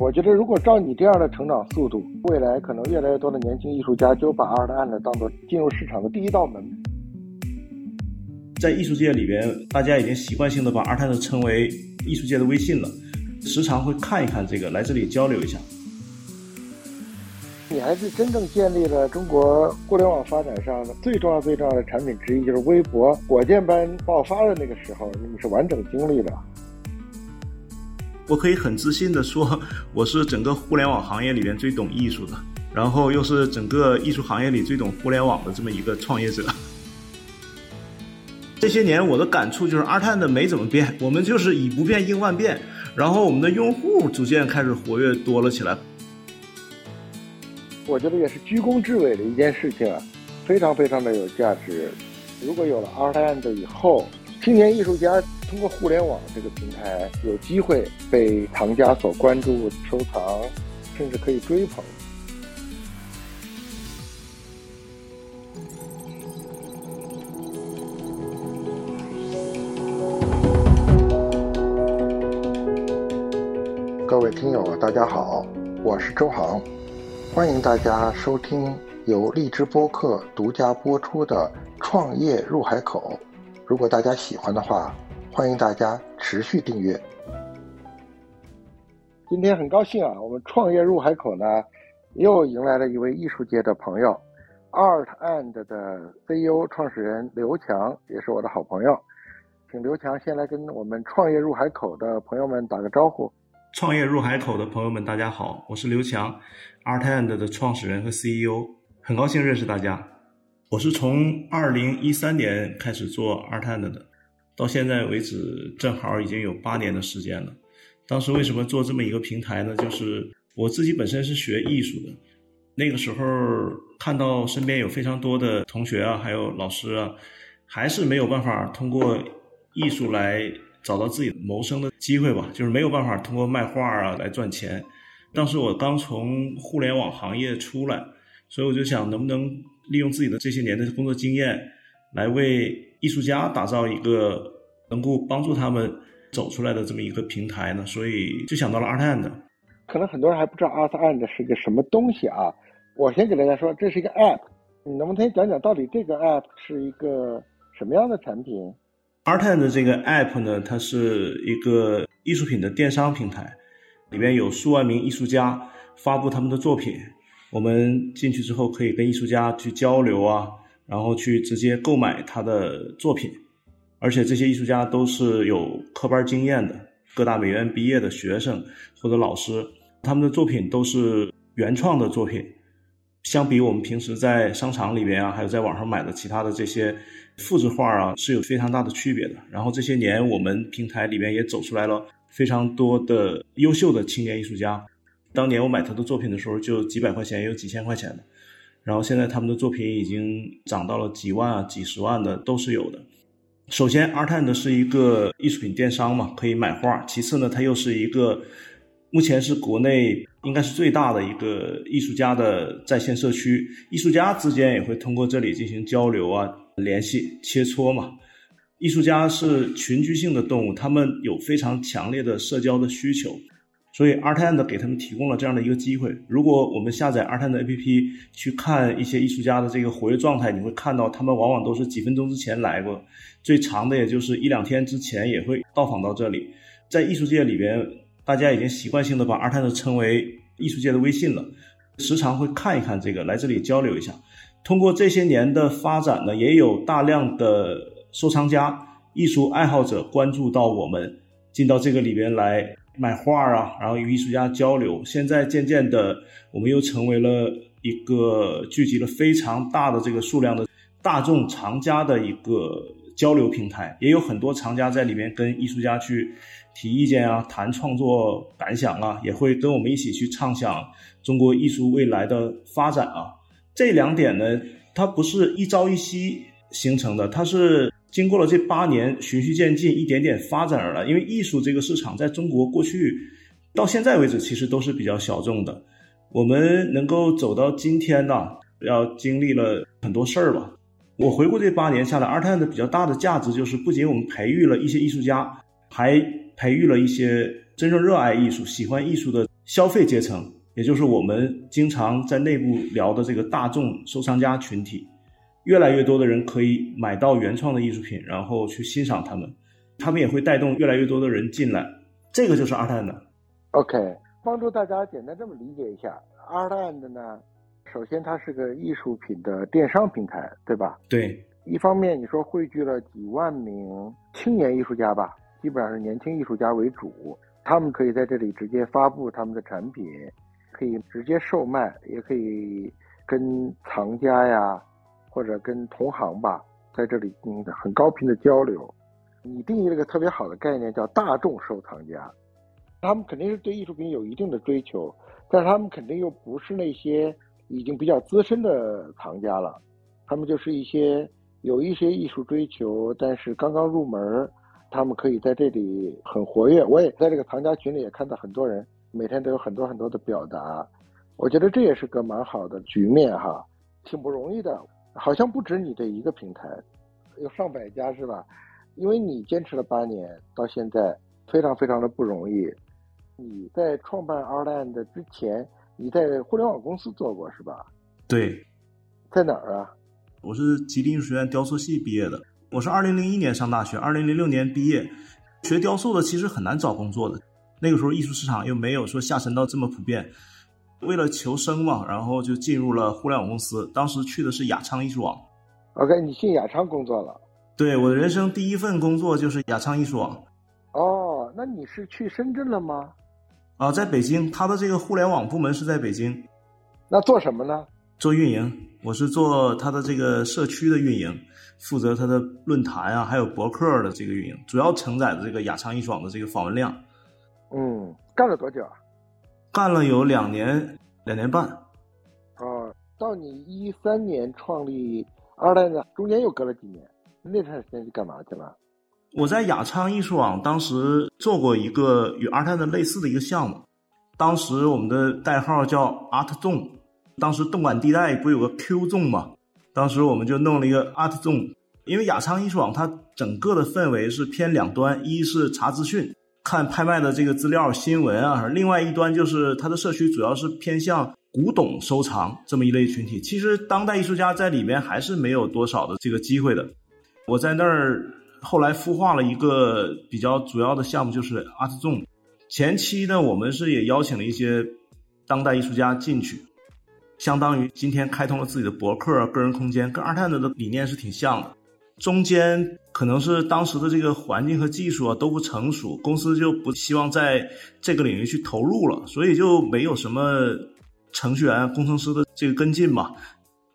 我觉得，如果照你这样的成长速度，未来可能越来越多的年轻艺术家就把 Art and 当做进入市场的第一道门。在艺术界里边，大家已经习惯性的把 Art and 称为艺术界的微信了，时常会看一看这个，来这里交流一下。你还是真正建立了中国互联网发展上的最重要、最重要的产品之一，就是微博火箭般爆发的那个时候，你是完整经历的。我可以很自信的说，我是整个互联网行业里边最懂艺术的，然后又是整个艺术行业里最懂互联网的这么一个创业者。这些年我的感触就是，二碳的没怎么变，我们就是以不变应万变，然后我们的用户逐渐开始活跃多了起来。我觉得也是居功至伟的一件事情啊，非常非常的有价值。如果有了 Art and 以后，青年艺术家。通过互联网这个平台，有机会被藏家所关注、收藏，甚至可以追捧。各位听友，大家好，我是周航，欢迎大家收听由荔枝播客独家播出的《创业入海口》。如果大家喜欢的话，欢迎大家持续订阅。今天很高兴啊，我们创业入海口呢，又迎来了一位艺术界的朋友，Art and 的 CEO 创始人刘强，也是我的好朋友。请刘强先来跟我们创业入海口的朋友们打个招呼。创业入海口的朋友们，大家好，我是刘强，Art and 的创始人和 CEO，很高兴认识大家。我是从二零一三年开始做 Art and 的。到现在为止，正好已经有八年的时间了。当时为什么做这么一个平台呢？就是我自己本身是学艺术的，那个时候看到身边有非常多的同学啊，还有老师啊，还是没有办法通过艺术来找到自己谋生的机会吧，就是没有办法通过卖画啊来赚钱。当时我刚从互联网行业出来，所以我就想，能不能利用自己的这些年的工作经验，来为。艺术家打造一个能够帮助他们走出来的这么一个平台呢，所以就想到了 Art and。可能很多人还不知道 Art and 是个什么东西啊，我先给大家说，这是一个 App，你能不能先讲讲到底这个 App 是一个什么样的产品？Art and 这个 App 呢，它是一个艺术品的电商平台，里面有数万名艺术家发布他们的作品，我们进去之后可以跟艺术家去交流啊。然后去直接购买他的作品，而且这些艺术家都是有科班经验的，各大美院毕业的学生或者老师，他们的作品都是原创的作品，相比我们平时在商场里边啊，还有在网上买的其他的这些复制画啊，是有非常大的区别的。然后这些年我们平台里边也走出来了非常多的优秀的青年艺术家，当年我买他的作品的时候就几百块钱，也有几千块钱的。然后现在他们的作品已经涨到了几万啊、几十万的都是有的。首先，Art and 是一个艺术品电商嘛，可以买画。其次呢，它又是一个目前是国内应该是最大的一个艺术家的在线社区，艺术家之间也会通过这里进行交流啊、联系、切磋嘛。艺术家是群居性的动物，他们有非常强烈的社交的需求。所以，Art and 给他们提供了这样的一个机会。如果我们下载 Art and APP 去看一些艺术家的这个活跃状态，你会看到他们往往都是几分钟之前来过，最长的也就是一两天之前也会到访到这里。在艺术界里边，大家已经习惯性的把 Art and 称为艺术界的微信了，时常会看一看这个，来这里交流一下。通过这些年的发展呢，也有大量的收藏家、艺术爱好者关注到我们，进到这个里边来。买画啊，然后与艺术家交流。现在渐渐的，我们又成为了一个聚集了非常大的这个数量的大众藏家的一个交流平台。也有很多藏家在里面跟艺术家去提意见啊，谈创作感想啊，也会跟我们一起去畅想中国艺术未来的发展啊。这两点呢，它不是一朝一夕形成的，它是。经过了这八年循序渐进，一点点发展而来。因为艺术这个市场在中国过去到现在为止，其实都是比较小众的。我们能够走到今天呢，要经历了很多事儿吧。我回顾这八年下来，Art and 比较大的价值就是，不仅我们培育了一些艺术家，还培育了一些真正热爱艺术、喜欢艺术的消费阶层，也就是我们经常在内部聊的这个大众收藏家群体，越来越多的人可以买到原创的艺术品，然后去欣赏他们，他们也会带动越来越多的人进来，这个就是 Art and。OK，帮助大家简单这么理解一下，Art and 呢，首先它是个艺术品的电商平台，对吧？对。一方面你说汇聚了几万名青年艺术家吧，基本上是年轻艺术家为主。他们可以在这里直接发布他们的产品，可以直接售卖，也可以跟藏家呀，或者跟同行吧，在这里进行很高频的交流。你定义了个特别好的概念，叫大众收藏家。他们肯定是对艺术品有一定的追求，但是他们肯定又不是那些已经比较资深的藏家了，他们就是一些有一些艺术追求，但是刚刚入门。他们可以在这里很活跃，我也在这个藏家群里也看到很多人，每天都有很多很多的表达，我觉得这也是个蛮好的局面哈，挺不容易的，好像不止你这一个平台，有上百家是吧？因为你坚持了八年到现在，非常非常的不容易。你在创办 Artland 之前，你在互联网公司做过是吧？对，在哪儿啊？我是吉林艺术学院雕塑系毕业的。我是二零零一年上大学，二零零六年毕业。学雕塑的其实很难找工作的，那个时候艺术市场又没有说下沉到这么普遍。为了求生嘛，然后就进入了互联网公司。当时去的是雅昌艺术网。OK，你进雅昌工作了？对，我的人生第一份工作就是雅昌艺术网。哦，那你是去深圳了吗？啊，在北京，他的这个互联网部门是在北京。那做什么呢？做运营，我是做他的这个社区的运营，负责他的论坛啊，还有博客的这个运营，主要承载的这个雅昌艺术网的这个访问量。嗯，干了多久啊？干了有两年，两年半。啊，到你一三年创立二代呢，中间又隔了几年，那段时间是干嘛去了？我在雅昌艺术网当时做过一个与二代的类似的一个项目，当时我们的代号叫 Art Zone。当时动感地带不有个 Q Zone 嘛？当时我们就弄了一个 Art Zone，因为雅昌艺术网它整个的氛围是偏两端，一是查资讯、看拍卖的这个资料、新闻啊，另外一端就是它的社区主要是偏向古董收藏这么一类群体。其实当代艺术家在里面还是没有多少的这个机会的。我在那儿后来孵化了一个比较主要的项目，就是 Art Zone。前期呢，我们是也邀请了一些当代艺术家进去。相当于今天开通了自己的博客、个人空间，跟二探的的理念是挺像的。中间可能是当时的这个环境和技术啊都不成熟，公司就不希望在这个领域去投入了，所以就没有什么程序员、工程师的这个跟进嘛。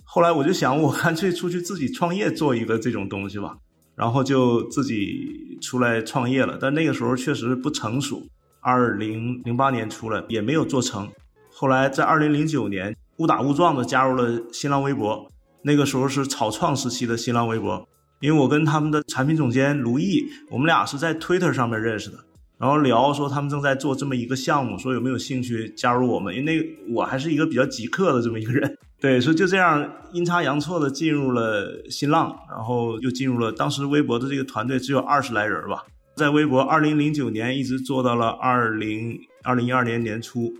后来我就想，我干脆出去自己创业做一个这种东西吧，然后就自己出来创业了。但那个时候确实不成熟，二零零八年出来也没有做成。后来在二零零九年。误打误撞的加入了新浪微博，那个时候是草创时期的新浪微博，因为我跟他们的产品总监卢毅，我们俩是在 Twitter 上面认识的，然后聊说他们正在做这么一个项目，说有没有兴趣加入我们，因为那我还是一个比较极客的这么一个人，对，所以就这样阴差阳错的进入了新浪，然后又进入了当时微博的这个团队只有二十来人吧，在微博二零零九年一直做到了二零二零一二年年初。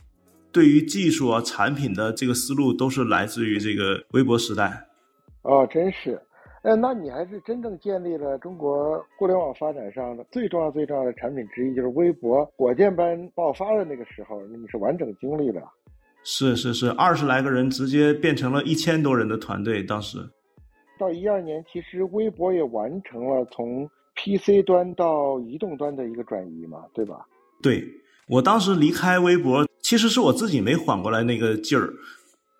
对于技术啊、产品的这个思路，都是来自于这个微博时代。哦，真是，哎，那你还是真正建立了中国互联网发展上的最重要、最重要的产品之一，就是微博火箭般爆发的那个时候，你是完整经历的。是是是，二十来个人直接变成了一千多人的团队。当时到一二年，其实微博也完成了从 PC 端到移动端的一个转移嘛，对吧？对。我当时离开微博，其实是我自己没缓过来那个劲儿。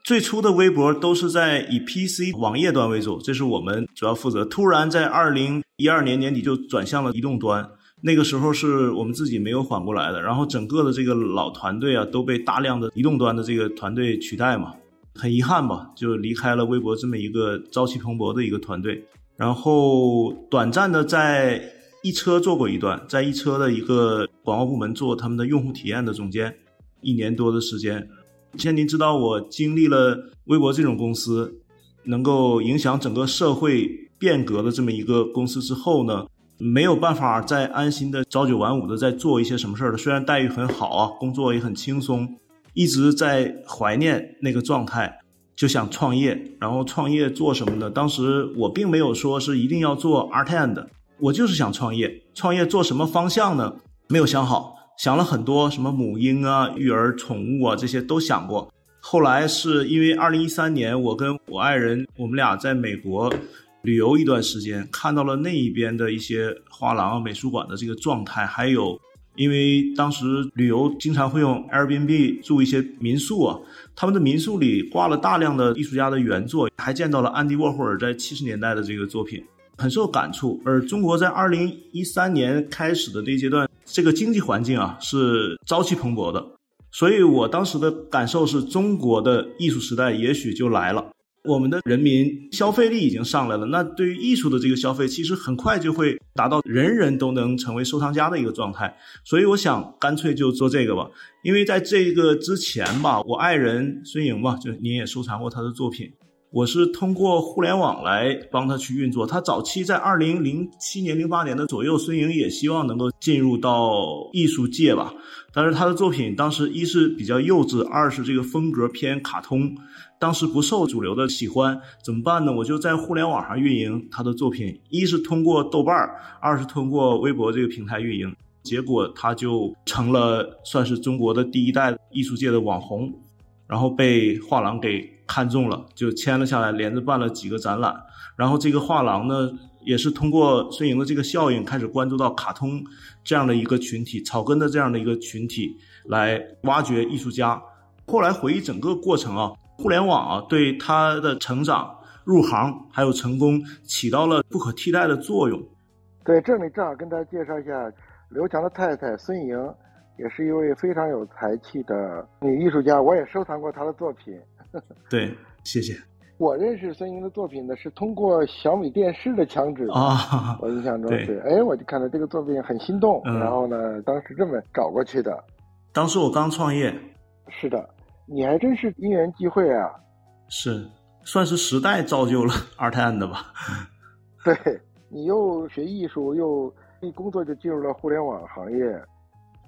最初的微博都是在以 PC 网页端为主，这是我们主要负责。突然在二零一二年年底就转向了移动端，那个时候是我们自己没有缓过来的。然后整个的这个老团队啊，都被大量的移动端的这个团队取代嘛，很遗憾吧，就离开了微博这么一个朝气蓬勃的一个团队。然后短暂的在。一车做过一段，在一车的一个广告部门做他们的用户体验的总监，一年多的时间。现在您知道我经历了微博这种公司，能够影响整个社会变革的这么一个公司之后呢，没有办法再安心的朝九晚五的在做一些什么事儿了。虽然待遇很好啊，工作也很轻松，一直在怀念那个状态，就想创业。然后创业做什么呢？当时我并没有说是一定要做 art and，我就是想创业。创业做什么方向呢？没有想好，想了很多，什么母婴啊、育儿、宠物啊这些都想过。后来是因为二零一三年，我跟我爱人，我们俩在美国旅游一段时间，看到了那一边的一些画廊、美术馆的这个状态，还有因为当时旅游经常会用 Airbnb 住一些民宿啊，他们的民宿里挂了大量的艺术家的原作，还见到了安迪沃霍尔在七十年代的这个作品，很受感触。而中国在二零一三年开始的这阶段，这个经济环境啊是朝气蓬勃的。所以我当时的感受是，中国的艺术时代也许就来了。我们的人民消费力已经上来了，那对于艺术的这个消费，其实很快就会达到人人都能成为收藏家的一个状态。所以我想，干脆就做这个吧。因为在这个之前吧，我爱人孙颖吧，就您也收藏过他的作品。我是通过互联网来帮他去运作。他早期在二零零七年、零八年的左右，孙颖也希望能够进入到艺术界吧。但是他的作品当时一是比较幼稚，二是这个风格偏卡通，当时不受主流的喜欢。怎么办呢？我就在互联网上运营他的作品，一是通过豆瓣二是通过微博这个平台运营。结果他就成了算是中国的第一代艺术界的网红，然后被画廊给。看中了，就签了下来，连着办了几个展览。然后这个画廊呢，也是通过孙莹的这个效应，开始关注到卡通这样的一个群体，草根的这样的一个群体，来挖掘艺术家。后来回忆整个过程啊，互联网啊，对他的成长、入行还有成功，起到了不可替代的作用。对，这里正好跟大家介绍一下刘强的太太孙莹，也是一位非常有才气的女艺术家，我也收藏过她的作品。对，谢谢。我认识孙莹的作品呢，是通过小米电视的墙纸啊。我印象中是，哎，我就看到这个作品很心动，然后呢，当时这么找过去的。当时我刚创业。是的，你还真是因缘际会啊。是，算是时代造就了 Art and 吧。对你又学艺术，又一工作就进入了互联网行业。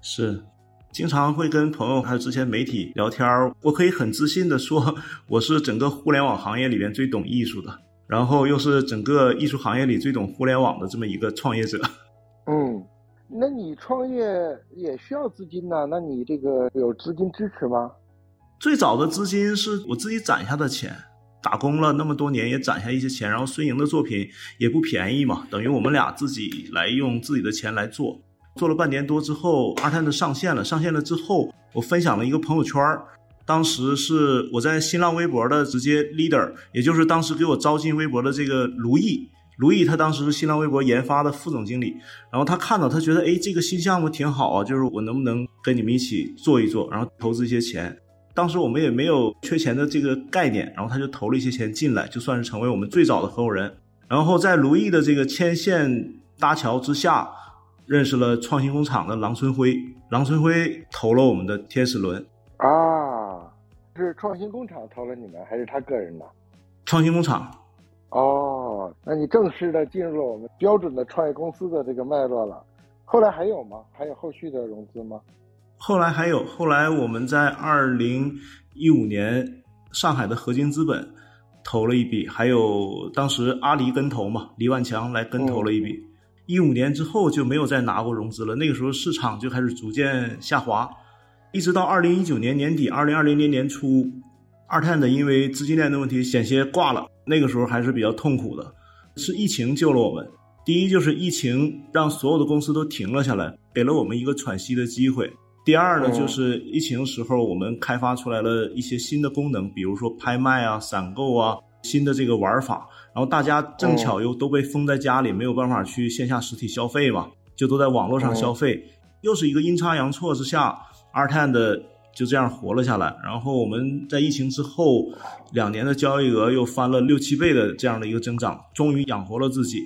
是。经常会跟朋友还有之前媒体聊天儿我可以很自信的说，我是整个互联网行业里边最懂艺术的，然后又是整个艺术行业里最懂互联网的这么一个创业者。嗯，那你创业也需要资金呐？那你这个有资金支持吗？最早的资金是我自己攒下的钱，打工了那么多年也攒下一些钱，然后孙莹的作品也不便宜嘛，等于我们俩自己来用自己的钱来做。做了半年多之后，二探的上线了。上线了之后，我分享了一个朋友圈当时是我在新浪微博的直接 leader，也就是当时给我招进微博的这个卢毅。卢毅他当时是新浪微博研发的副总经理。然后他看到，他觉得哎，这个新项目挺好啊，就是我能不能跟你们一起做一做，然后投资一些钱。当时我们也没有缺钱的这个概念，然后他就投了一些钱进来，就算是成为我们最早的合伙人。然后在卢毅的这个牵线搭桥之下。认识了创新工厂的郎春辉，郎春辉投了我们的天使轮啊，是创新工厂投了你们，还是他个人的？创新工厂。哦，那你正式的进入了我们标准的创业公司的这个脉络了。后来还有吗？还有后续的融资吗？后来还有，后来我们在二零一五年上海的合金资本投了一笔，还有当时阿里跟投嘛，李万强来跟投了一笔。一五年之后就没有再拿过融资了，那个时候市场就开始逐渐下滑，一直到二零一九年年底、二零二零年年初，二探的因为资金链的问题险些挂了，那个时候还是比较痛苦的，是疫情救了我们。第一就是疫情让所有的公司都停了下来，给了我们一个喘息的机会。第二呢，就是疫情时候我们开发出来了一些新的功能，比如说拍卖啊、散购啊。新的这个玩法，然后大家正巧又都被封在家里，没有办法去线下实体消费嘛，就都在网络上消费，又是一个阴差阳错之下，Art and 就这样活了下来。然后我们在疫情之后两年的交易额又翻了六七倍的这样的一个增长，终于养活了自己。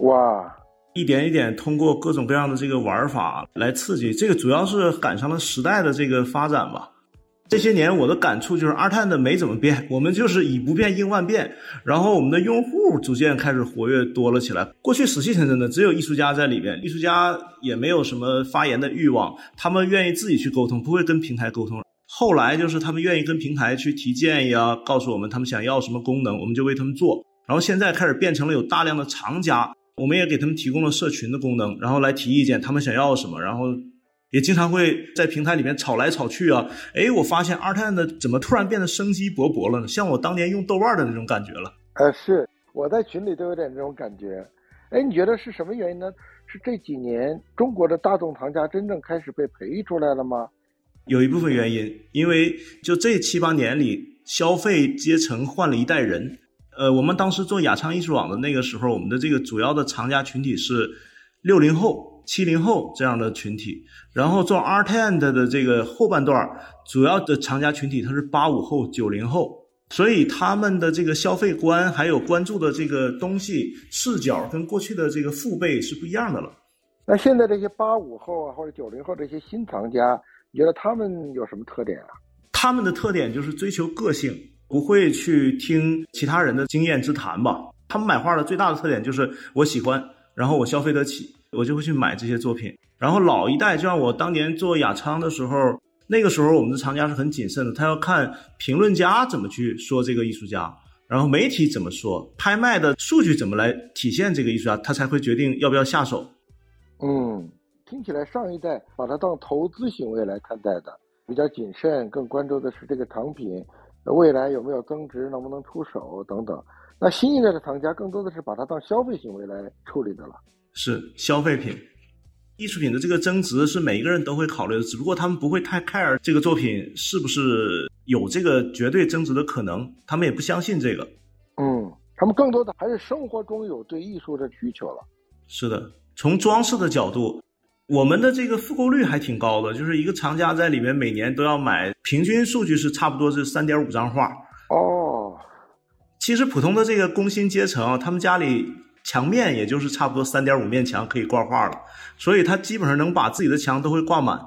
哇，一点一点通过各种各样的这个玩法来刺激，这个主要是赶上了时代的这个发展吧。这些年我的感触就是二碳的没怎么变，我们就是以不变应万变，然后我们的用户逐渐开始活跃多了起来。过去死气沉沉的，只有艺术家在里边，艺术家也没有什么发言的欲望，他们愿意自己去沟通，不会跟平台沟通。后来就是他们愿意跟平台去提建议啊，告诉我们他们想要什么功能，我们就为他们做。然后现在开始变成了有大量的藏家，我们也给他们提供了社群的功能，然后来提意见，他们想要什么，然后。也经常会在平台里面吵来吵去啊！哎，我发现二碳的怎么突然变得生机勃勃了呢？像我当年用豆瓣的那种感觉了。呃，是我在群里都有点这种感觉。哎，你觉得是什么原因呢？是这几年中国的大众藏家真正开始被培育出来了吗？有一部分原因，因为就这七八年里，消费阶层换了一代人。呃，我们当时做雅昌艺术网的那个时候，我们的这个主要的藏家群体是六零后。七零后这样的群体，然后做 Art and 的这个后半段，主要的藏家群体他是八五后、九零后，所以他们的这个消费观还有关注的这个东西视角跟过去的这个父辈是不一样的了。那现在这些八五后啊或者九零后这些新藏家，你觉得他们有什么特点啊？他们的特点就是追求个性，不会去听其他人的经验之谈吧。他们买画的最大的特点就是我喜欢，然后我消费得起。我就会去买这些作品，然后老一代就像我当年做雅昌的时候，那个时候我们的藏家是很谨慎的，他要看评论家怎么去说这个艺术家，然后媒体怎么说，拍卖的数据怎么来体现这个艺术家，他才会决定要不要下手。嗯，听起来上一代把它当投资行为来看待的，比较谨慎，更关注的是这个藏品未来有没有增值，能不能出手等等。那新一代的藏家更多的是把它当消费行为来处理的了。是消费品，艺术品的这个增值是每一个人都会考虑的，只不过他们不会太 care 这个作品是不是有这个绝对增值的可能，他们也不相信这个。嗯，他们更多的还是生活中有对艺术的需求了。是的，从装饰的角度，我们的这个复购率还挺高的，就是一个藏家在里面每年都要买，平均数据是差不多是三点五张画。哦，其实普通的这个工薪阶层，他们家里。墙面也就是差不多三点五面墙可以挂画了，所以他基本上能把自己的墙都会挂满。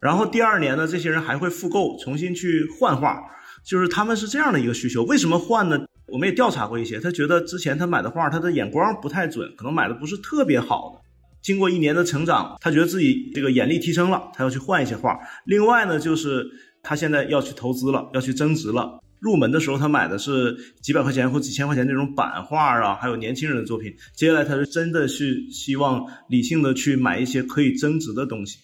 然后第二年呢，这些人还会复购，重新去换画，就是他们是这样的一个需求。为什么换呢？我们也调查过一些，他觉得之前他买的画，他的眼光不太准，可能买的不是特别好的。经过一年的成长，他觉得自己这个眼力提升了，他要去换一些画。另外呢，就是他现在要去投资了，要去增值了。入门的时候，他买的是几百块钱或几千块钱那种版画啊，还有年轻人的作品。接下来，他是真的是希望理性的去买一些可以增值的东西。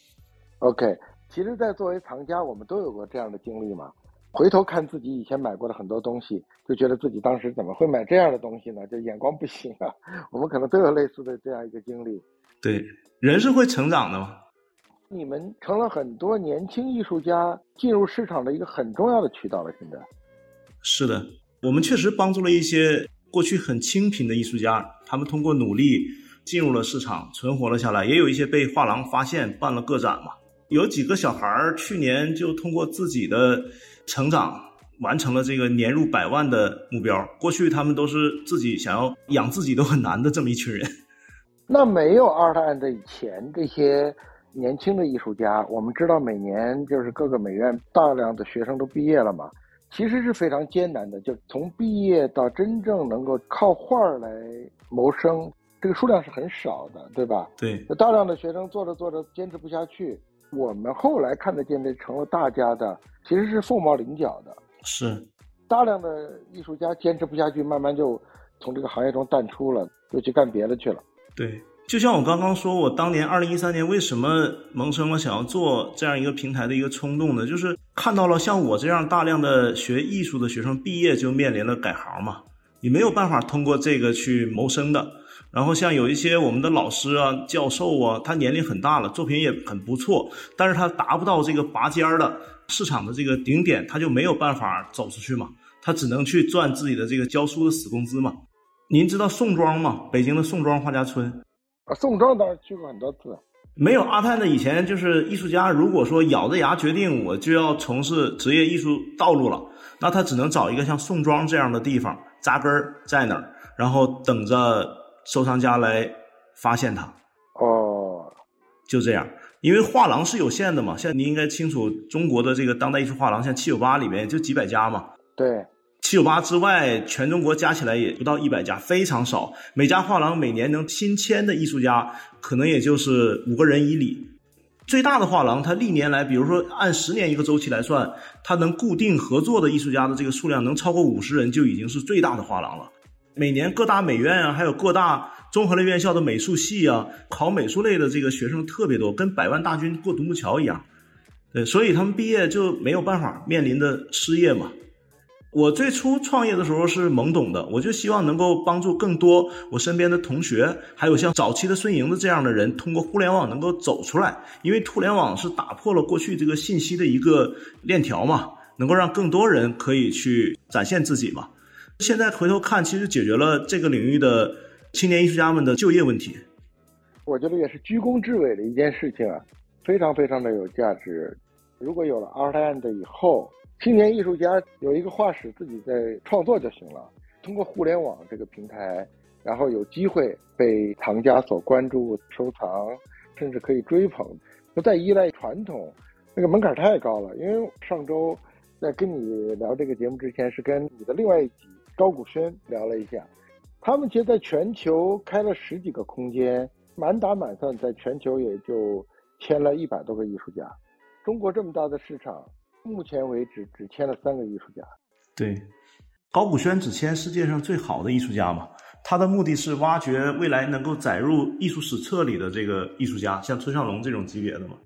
OK，其实，在作为藏家，我们都有过这样的经历嘛。回头看自己以前买过的很多东西，就觉得自己当时怎么会买这样的东西呢？就眼光不行啊。我们可能都有类似的这样一个经历。对，人是会成长的嘛。你们成了很多年轻艺术家进入市场的一个很重要的渠道了，现在。是的，我们确实帮助了一些过去很清贫的艺术家，他们通过努力进入了市场，存活了下来。也有一些被画廊发现办了个展嘛。有几个小孩儿去年就通过自己的成长完成了这个年入百万的目标。过去他们都是自己想要养自己都很难的这么一群人。那没有二战的以前这些年轻的艺术家，我们知道每年就是各个美院大量的学生都毕业了嘛。其实是非常艰难的，就从毕业到真正能够靠画来谋生，这个数量是很少的，对吧？对，大量的学生做着做着坚持不下去，我们后来看得见的成了大家的，其实是凤毛麟角的。是，大量的艺术家坚持不下去，慢慢就从这个行业中淡出了，就去干别的去了。对。就像我刚刚说，我当年二零一三年为什么萌生了想要做这样一个平台的一个冲动呢？就是看到了像我这样大量的学艺术的学生毕业就面临了改行嘛，你没有办法通过这个去谋生的。然后像有一些我们的老师啊、教授啊，他年龄很大了，作品也很不错，但是他达不到这个拔尖儿的市场的这个顶点，他就没有办法走出去嘛，他只能去赚自己的这个教书的死工资嘛。您知道宋庄吗？北京的宋庄画家村。宋庄倒是去过很多次，没有阿泰的以前就是艺术家。如果说咬着牙决定我就要从事职业艺术道路了，那他只能找一个像宋庄这样的地方扎根在那儿，然后等着收藏家来发现他。哦，就这样。因为画廊是有限的嘛，像你应该清楚，中国的这个当代艺术画廊，像七九八里面就几百家嘛。对，七九八之外，全中国加起来也不到一百家，非常少。每家画廊每年能新签的艺术家，可能也就是五个人以里。最大的画廊，它历年来，比如说按十年一个周期来算，它能固定合作的艺术家的这个数量能超过五十人，就已经是最大的画廊了。每年各大美院啊，还有各大综合类院校的美术系啊，考美术类的这个学生特别多，跟百万大军过独木桥一样。对，所以他们毕业就没有办法面临的失业嘛。我最初创业的时候是懵懂的，我就希望能够帮助更多我身边的同学，还有像早期的孙莹的这样的人，通过互联网能够走出来。因为互联网是打破了过去这个信息的一个链条嘛，能够让更多人可以去展现自己嘛。现在回头看，其实解决了这个领域的青年艺术家们的就业问题。我觉得也是居功至伟的一件事情啊，非常非常的有价值。如果有了 Art and 以后。青年艺术家有一个画室，自己在创作就行了。通过互联网这个平台，然后有机会被藏家所关注、收藏，甚至可以追捧，不再依赖传统，那个门槛太高了。因为上周在跟你聊这个节目之前，是跟你的另外一集高古轩聊了一下，他们其实在全球开了十几个空间，满打满算在全球也就签了一百多个艺术家。中国这么大的市场。目前为止只签了三个艺术家。对，高古轩只签世界上最好的艺术家嘛。他的目的是挖掘未来能够载入艺术史册里的这个艺术家，像村上龙这种级别的嘛。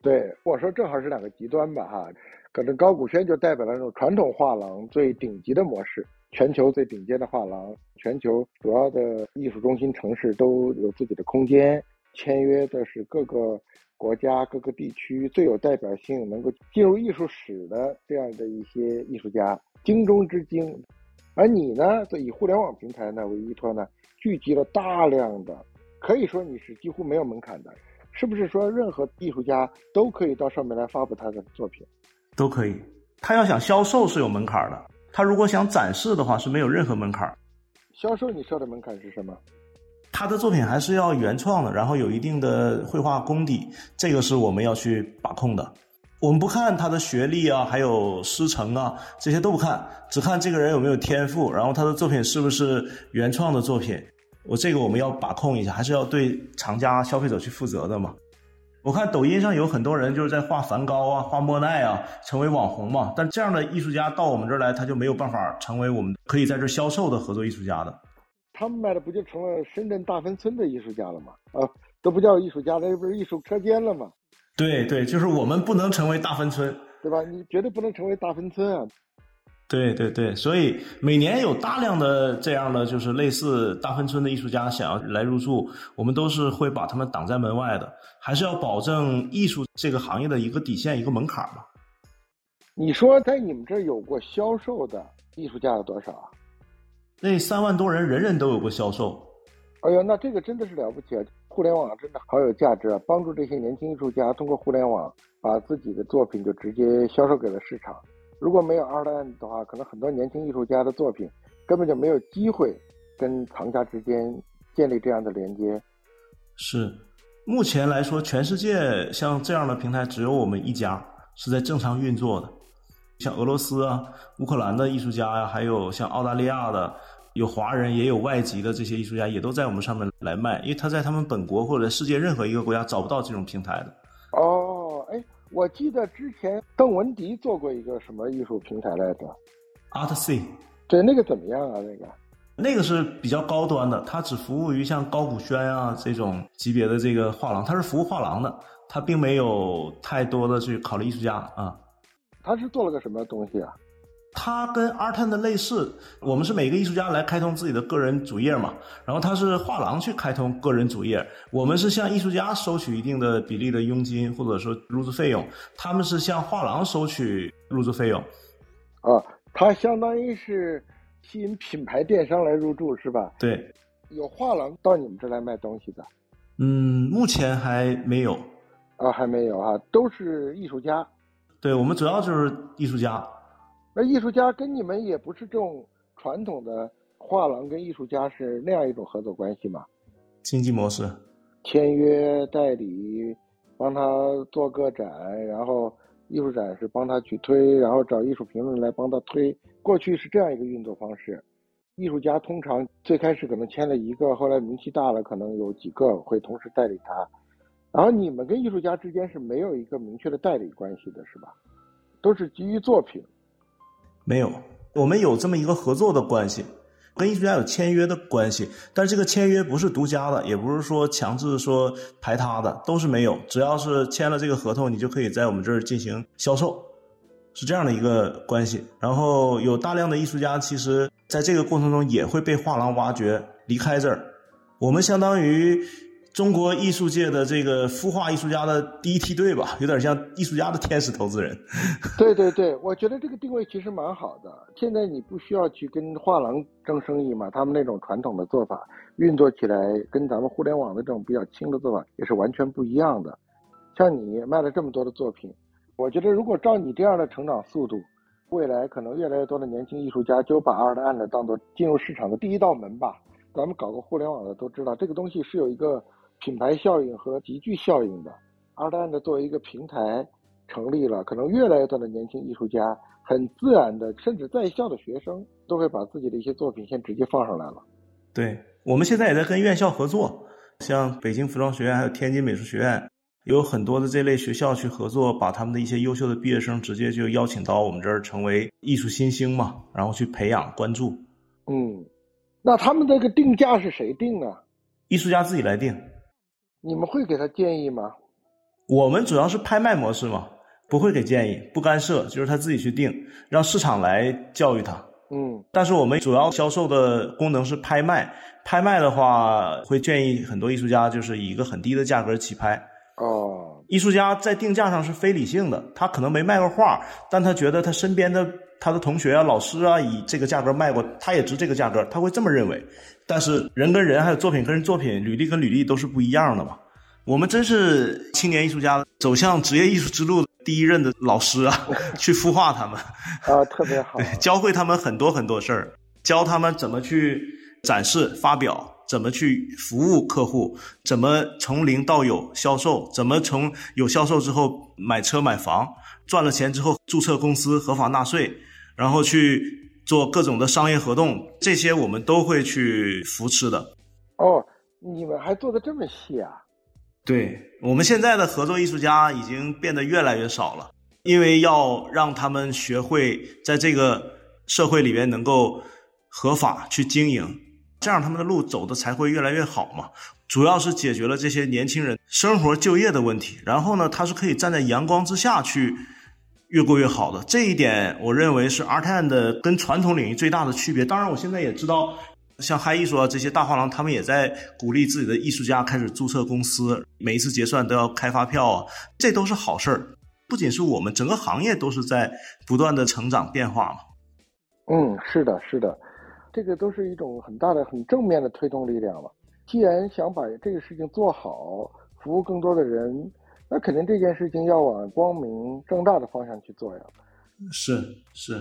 对，我说正好是两个极端吧哈。可能高古轩就代表了那种传统画廊最顶级的模式，全球最顶尖的画廊，全球主要的艺术中心城市都有自己的空间，签约的是各个。国家各个地区最有代表性、能够进入艺术史的这样的一些艺术家，精中之精。而你呢，以互联网平台呢为依托呢，聚集了大量的，可以说你是几乎没有门槛的，是不是说任何艺术家都可以到上面来发布他的作品？都可以。他要想销售是有门槛的，他如果想展示的话是没有任何门槛。销售你设的门槛是什么？他的作品还是要原创的，然后有一定的绘画功底，这个是我们要去把控的。我们不看他的学历啊，还有师承啊，这些都不看，只看这个人有没有天赋，然后他的作品是不是原创的作品。我这个我们要把控一下，还是要对厂家、消费者去负责的嘛。我看抖音上有很多人就是在画梵高啊、画莫奈啊，成为网红嘛。但这样的艺术家到我们这儿来，他就没有办法成为我们可以在这销售的合作艺术家的。他们卖的不就成了深圳大芬村的艺术家了吗？啊，都不叫艺术家，那不是艺术车间了吗？对对，就是我们不能成为大芬村，对吧？你绝对不能成为大芬村啊！对对对，所以每年有大量的这样的就是类似大芬村的艺术家想要来入驻，我们都是会把他们挡在门外的，还是要保证艺术这个行业的一个底线、一个门槛嘛。你说在你们这儿有过销售的艺术家有多少啊？那三万多人，人人都有过销售。哎呀，那这个真的是了不起啊！互联网真的好有价值啊，帮助这些年轻艺术家通过互联网把自己的作品就直接销售给了市场。如果没有 Art and 的话，可能很多年轻艺术家的作品根本就没有机会跟藏家之间建立这样的连接。是，目前来说，全世界像这样的平台只有我们一家是在正常运作的。像俄罗斯啊、乌克兰的艺术家呀，还有像澳大利亚的，有华人也有外籍的这些艺术家，也都在我们上面来卖，因为他在他们本国或者世界任何一个国家找不到这种平台的。哦，哎，我记得之前邓文迪做过一个什么艺术平台来着？ArtC。对，那个怎么样啊？那个？那个是比较高端的，它只服务于像高古轩啊这种级别的这个画廊，它是服务画廊的，它并没有太多的去考虑艺术家啊。他是做了个什么东西啊？他跟 Artan 的类似，我们是每个艺术家来开通自己的个人主页嘛，然后他是画廊去开通个人主页，我们是向艺术家收取一定的比例的佣金或者说入驻费用，他们是向画廊收取入驻费用。啊，他相当于是吸引品牌电商来入驻是吧？对，有画廊到你们这来卖东西的？嗯，目前还没有。啊，还没有啊，都是艺术家。对我们主要就是艺术家，那艺术家跟你们也不是这种传统的画廊跟艺术家是那样一种合作关系吗？经济模式，签约代理，帮他做个展，然后艺术展是帮他去推，然后找艺术评论来帮他推。过去是这样一个运作方式，艺术家通常最开始可能签了一个，后来名气大了，可能有几个会同时代理他。然后你们跟艺术家之间是没有一个明确的代理关系的，是吧？都是基于作品。没有，我们有这么一个合作的关系。跟艺术家有签约的关系，但是这个签约不是独家的，也不是说强制说排他的，都是没有。只要是签了这个合同，你就可以在我们这儿进行销售，是这样的一个关系。然后有大量的艺术家，其实在这个过程中也会被画廊挖掘离开这儿，我们相当于。中国艺术界的这个孵化艺术家的第一梯队吧，有点像艺术家的天使投资人。对对对，我觉得这个定位其实蛮好的。现在你不需要去跟画廊争生意嘛，他们那种传统的做法运作起来，跟咱们互联网的这种比较轻的做法也是完全不一样的。像你卖了这么多的作品，我觉得如果照你这样的成长速度，未来可能越来越多的年轻艺术家就把二的案子当做进入市场的第一道门吧。咱们搞个互联网的都知道，这个东西是有一个。品牌效应和集聚效应的，二代的作为一个平台成立了，可能越来越多的年轻艺术家很自然的，甚至在校的学生都会把自己的一些作品先直接放上来了。对，我们现在也在跟院校合作，像北京服装学院还有天津美术学院，有很多的这类学校去合作，把他们的一些优秀的毕业生直接就邀请到我们这儿成为艺术新星嘛，然后去培养关注。嗯，那他们这个定价是谁定呢？艺术家自己来定。你们会给他建议吗？我们主要是拍卖模式嘛，不会给建议，不干涉，就是他自己去定，让市场来教育他。嗯，但是我们主要销售的功能是拍卖，拍卖的话会建议很多艺术家就是以一个很低的价格起拍。哦，艺术家在定价上是非理性的，他可能没卖过画，但他觉得他身边的他的同学啊、老师啊以这个价格卖过，他也值这个价格，他会这么认为。但是人跟人，还有作品跟人作品，履历跟履历都是不一样的嘛。我们真是青年艺术家走向职业艺术之路第一任的老师啊，去孵化他们啊，特别好，教会他们很多很多事儿，教他们怎么去展示、发表，怎么去服务客户，怎么从零到有销售，怎么从有销售之后买车买房，赚了钱之后注册公司合法纳税，然后去。做各种的商业活动，这些我们都会去扶持的。哦，你们还做的这么细啊？对，我们现在的合作艺术家已经变得越来越少了，因为要让他们学会在这个社会里边能够合法去经营，这样他们的路走的才会越来越好嘛。主要是解决了这些年轻人生活就业的问题，然后呢，他是可以站在阳光之下去。越过越好的这一点，我认为是 Art and 跟传统领域最大的区别。当然，我现在也知道，像嗨艺术啊这些大画廊，他们也在鼓励自己的艺术家开始注册公司，每一次结算都要开发票啊，这都是好事儿。不仅是我们，整个行业都是在不断的成长变化嘛。嗯，是的，是的，这个都是一种很大的、很正面的推动力量了。既然想把这个事情做好，服务更多的人。那肯定这件事情要往光明正大的方向去做呀。是是，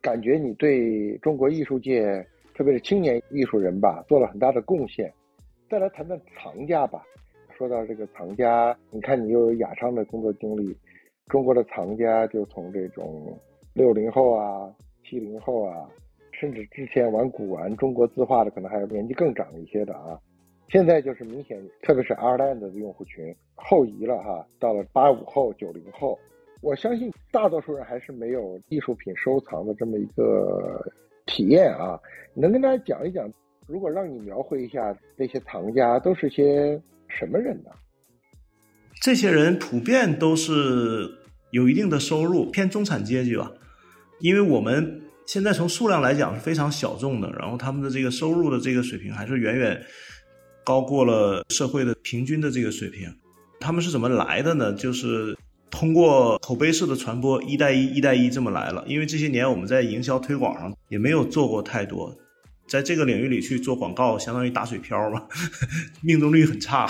感觉你对中国艺术界，特别是青年艺术人吧，做了很大的贡献。再来谈谈藏家吧。说到这个藏家，你看你又有雅昌的工作经历，中国的藏家就从这种六零后啊、七零后啊，甚至之前玩古玩、中国字画的，可能还有年纪更长一些的啊。现在就是明显，特别是 R 代的用户群后移了哈，到了八五后、九零后，我相信大多数人还是没有艺术品收藏的这么一个体验啊。能跟大家讲一讲，如果让你描绘一下那些藏家都是些什么人呢？这些人普遍都是有一定的收入，偏中产阶级吧。因为我们现在从数量来讲是非常小众的，然后他们的这个收入的这个水平还是远远。高过了社会的平均的这个水平，他们是怎么来的呢？就是通过口碑式的传播，一带一，一带一这么来了。因为这些年我们在营销推广上也没有做过太多，在这个领域里去做广告，相当于打水漂嘛，命中率很差。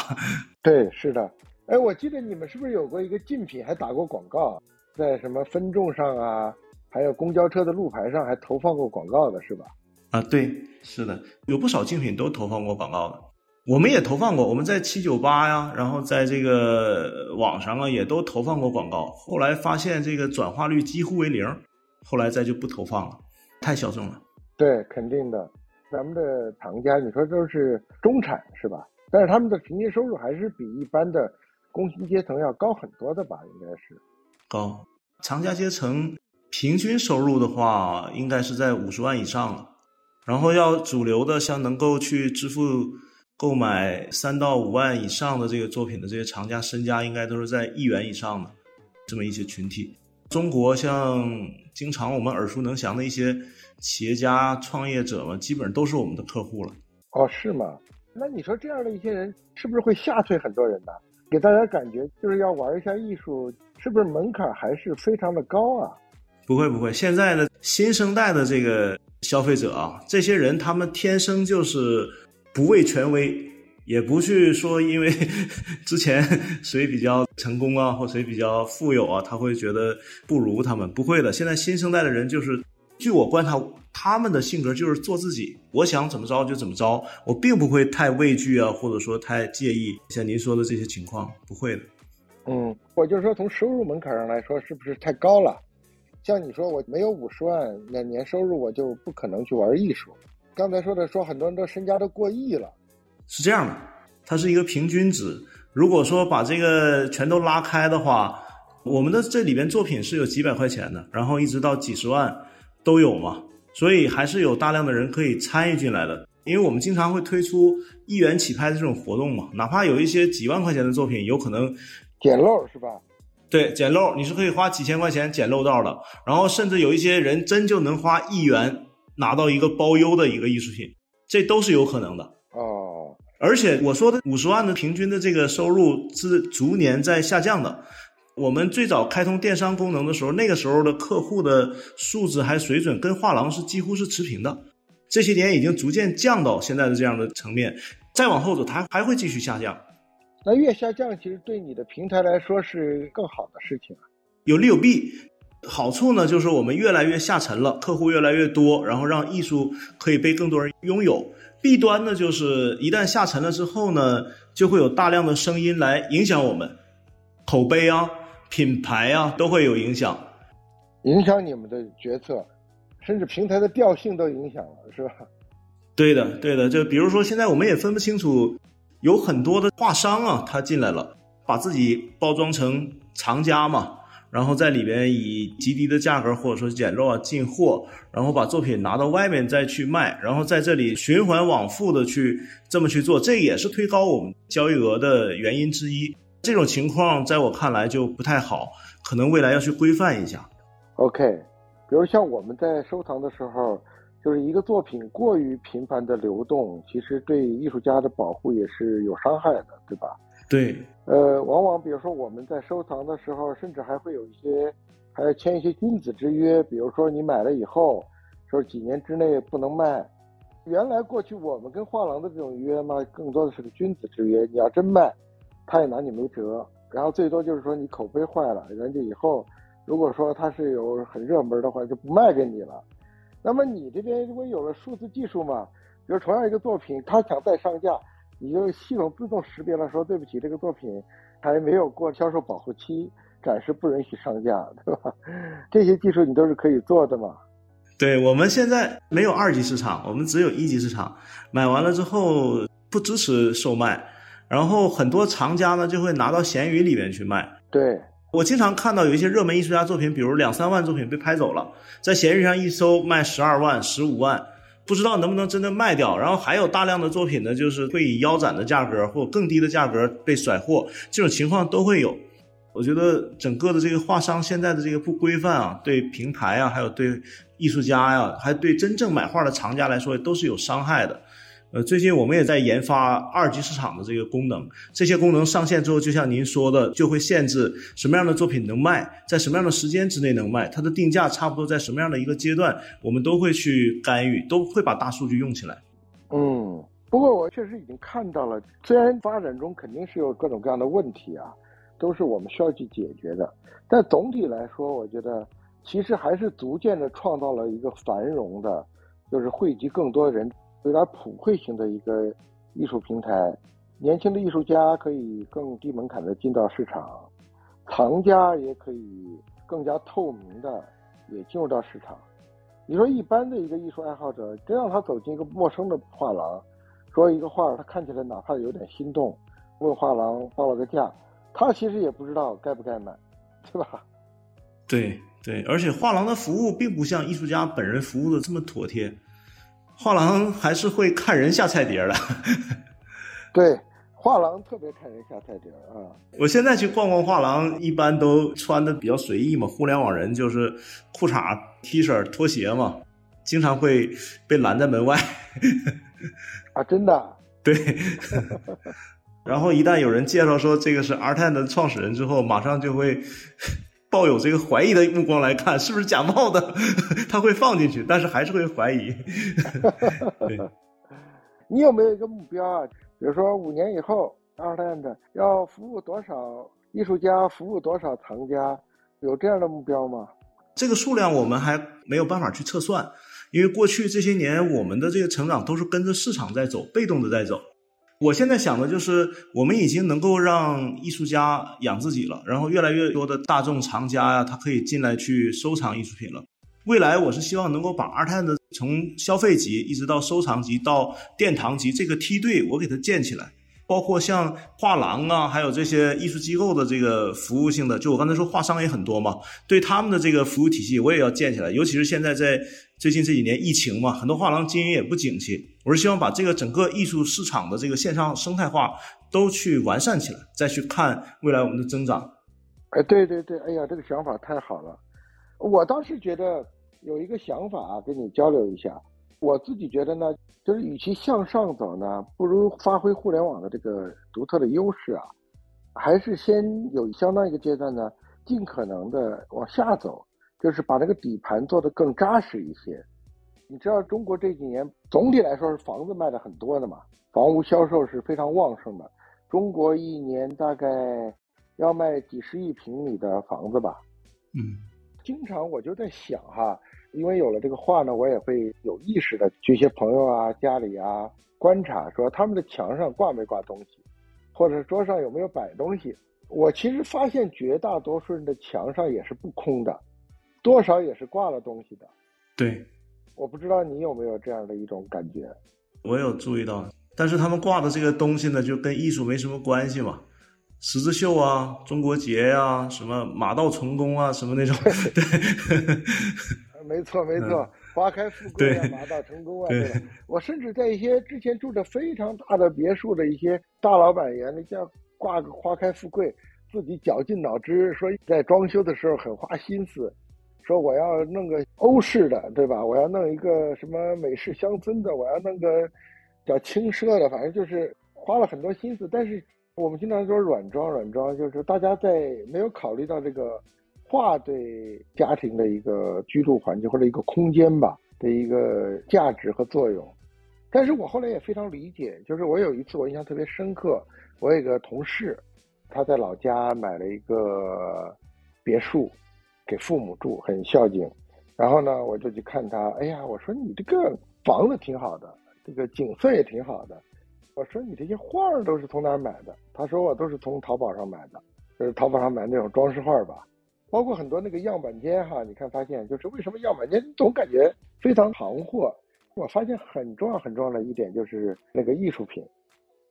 对，是的。哎，我记得你们是不是有过一个竞品还打过广告，在什么分众上啊，还有公交车的路牌上还投放过广告的是吧？啊，对，是的，有不少竞品都投放过广告的。我们也投放过，我们在七九八呀，然后在这个网上啊，也都投放过广告。后来发现这个转化率几乎为零，后来再就不投放了，太小众了。对，肯定的。咱们的藏家，你说都是中产是吧？但是他们的平均收入还是比一般的工薪阶层要高很多的吧？应该是高。藏家阶层平均收入的话，应该是在五十万以上了。然后要主流的，像能够去支付。购买三到五万以上的这个作品的这些藏家，身家应该都是在亿元以上的这么一些群体。中国像经常我们耳熟能详的一些企业家、创业者嘛，基本上都是我们的客户了。哦，是吗？那你说这样的一些人，是不是会吓退很多人呢？给大家感觉就是要玩一下艺术，是不是门槛还是非常的高啊？不会不会，现在的新生代的这个消费者啊，这些人他们天生就是。不畏权威，也不去说，因为 之前谁比较成功啊，或谁比较富有啊，他会觉得不如他们。不会的，现在新生代的人就是，据我观察，他们的性格就是做自己，我想怎么着就怎么着，我并不会太畏惧啊，或者说太介意像您说的这些情况，不会的。嗯，我就是说从收入门槛上来说，是不是太高了？像你说我没有五十万那年收入，我就不可能去玩艺术。刚才说的说很多人都身家都过亿了，是这样的，它是一个平均值。如果说把这个全都拉开的话，我们的这里边作品是有几百块钱的，然后一直到几十万都有嘛，所以还是有大量的人可以参与进来的。因为我们经常会推出一元起拍的这种活动嘛，哪怕有一些几万块钱的作品，有可能捡漏是吧？对，捡漏你是可以花几千块钱捡漏到的，然后甚至有一些人真就能花一元。拿到一个包邮的一个艺术品，这都是有可能的哦。而且我说的五十万的平均的这个收入是逐年在下降的。我们最早开通电商功能的时候，那个时候的客户的素质还水准跟画廊是几乎是持平的。这些年已经逐渐降到现在的这样的层面，再往后走它还会继续下降。那越下降，其实对你的平台来说是更好的事情啊。有利有弊。好处呢，就是我们越来越下沉了，客户越来越多，然后让艺术可以被更多人拥有。弊端呢，就是一旦下沉了之后呢，就会有大量的声音来影响我们，口碑啊、品牌啊都会有影响，影响你们的决策，甚至平台的调性都影响了，是吧？对的，对的。就比如说，现在我们也分不清楚，有很多的画商啊，他进来了，把自己包装成藏家嘛。然后在里边以极低的价格或者说捡漏啊进货，然后把作品拿到外面再去卖，然后在这里循环往复的去这么去做，这也是推高我们交易额的原因之一。这种情况在我看来就不太好，可能未来要去规范一下。OK，比如像我们在收藏的时候，就是一个作品过于频繁的流动，其实对艺术家的保护也是有伤害的，对吧？对，呃，往往比如说我们在收藏的时候，甚至还会有一些，还要签一些君子之约，比如说你买了以后，说几年之内不能卖。原来过去我们跟画廊的这种约嘛，更多的是个君子之约，你要真卖，他也拿你没辙。然后最多就是说你口碑坏了，人家以后如果说他是有很热门的话，就不卖给你了。那么你这边如果有了数字技术嘛，比如同样一个作品，他想再上架。你就系统自动识别了，说对不起，这个作品还没有过销售保护期，暂时不允许上架，对吧？这些技术你都是可以做的嘛？对，我们现在没有二级市场，我们只有一级市场。买完了之后不支持售卖，然后很多藏家呢就会拿到闲鱼里面去卖。对我经常看到有一些热门艺术家作品，比如两三万作品被拍走了，在闲鱼上一搜卖十二万、十五万。不知道能不能真的卖掉，然后还有大量的作品呢，就是会以腰斩的价格或更低的价格被甩货，这种情况都会有。我觉得整个的这个画商现在的这个不规范啊，对平台啊，还有对艺术家呀，还对真正买画的藏家来说，都是有伤害的。呃，最近我们也在研发二级市场的这个功能，这些功能上线之后，就像您说的，就会限制什么样的作品能卖，在什么样的时间之内能卖，它的定价差不多在什么样的一个阶段，我们都会去干预，都会把大数据用起来。嗯，不过我确实已经看到了，虽然发展中肯定是有各种各样的问题啊，都是我们需要去解决的，但总体来说，我觉得其实还是逐渐的创造了一个繁荣的，就是汇集更多人。有点普惠型的一个艺术平台，年轻的艺术家可以更低门槛的进到市场，藏家也可以更加透明的也进入到市场。你说一般的一个艺术爱好者，真让他走进一个陌生的画廊，说一个画他看起来哪怕有点心动，问画廊报了个价，他其实也不知道该不该买，对吧？对对，而且画廊的服务并不像艺术家本人服务的这么妥帖，画廊还是会看人下菜碟的。对。画廊特别看人下菜碟儿啊！我现在去逛逛画廊，一般都穿的比较随意嘛。互联网人就是裤衩、T 恤、拖鞋嘛，经常会被拦在门外。啊，真的？对。然后一旦有人介绍说这个是 a r t e n 的创始人之后，马上就会抱有这个怀疑的目光来看，是不是假冒的？他会放进去，但是还是会怀疑。对。你有没有一个目标啊？比如说五年以后，Artland 要服务多少艺术家，服务多少藏家，有这样的目标吗？这个数量我们还没有办法去测算，因为过去这些年我们的这个成长都是跟着市场在走，被动的在走。我现在想的就是，我们已经能够让艺术家养自己了，然后越来越多的大众藏家呀，他可以进来去收藏艺术品了。未来我是希望能够把二探的从消费级一直到收藏级到殿堂级这个梯队，我给它建起来，包括像画廊啊，还有这些艺术机构的这个服务性的，就我刚才说画商也很多嘛，对他们的这个服务体系我也要建起来。尤其是现在在最近这几年疫情嘛，很多画廊经营也不景气，我是希望把这个整个艺术市场的这个线上生态化都去完善起来，再去看未来我们的增长。哎，对对对，哎呀，这个想法太好了，我当时觉得。有一个想法啊，跟你交流一下。我自己觉得呢，就是与其向上走呢，不如发挥互联网的这个独特的优势啊，还是先有相当一个阶段呢，尽可能的往下走，就是把那个底盘做得更扎实一些。你知道中国这几年总体来说是房子卖的很多的嘛，房屋销售是非常旺盛的。中国一年大概要卖几十亿平米的房子吧？嗯。经常我就在想哈，因为有了这个画呢，我也会有意识的去一些朋友啊家里啊观察，说他们的墙上挂没挂东西，或者桌上有没有摆东西。我其实发现绝大多数人的墙上也是不空的，多少也是挂了东西的。对，我不知道你有没有这样的一种感觉。我有注意到，但是他们挂的这个东西呢，就跟艺术没什么关系嘛。十字绣啊，中国结呀，什么马到成功啊，什么那种，对，没错没错，花开富贵啊，马到成功啊，对我甚至在一些之前住着非常大的别墅的一些大老板眼里，叫挂个花开富贵，自己绞尽脑汁说在装修的时候很花心思，说我要弄个欧式的，对吧？我要弄一个什么美式乡村的，我要弄个叫轻奢的，反正就是花了很多心思，但是。我们经常说软装，软装就是大家在没有考虑到这个画对家庭的一个居住环境或者一个空间吧的一个价值和作用。但是我后来也非常理解，就是我有一次我印象特别深刻，我有一个同事，他在老家买了一个别墅给父母住，很孝敬。然后呢，我就去看他，哎呀，我说你这个房子挺好的，这个景色也挺好的。我说你这些画儿都是从哪儿买的？他说我都是从淘宝上买的，就是淘宝上买那种装饰画吧，包括很多那个样板间哈。你看发现就是为什么样板间总感觉非常行货？我发现很重要很重要的一点就是那个艺术品，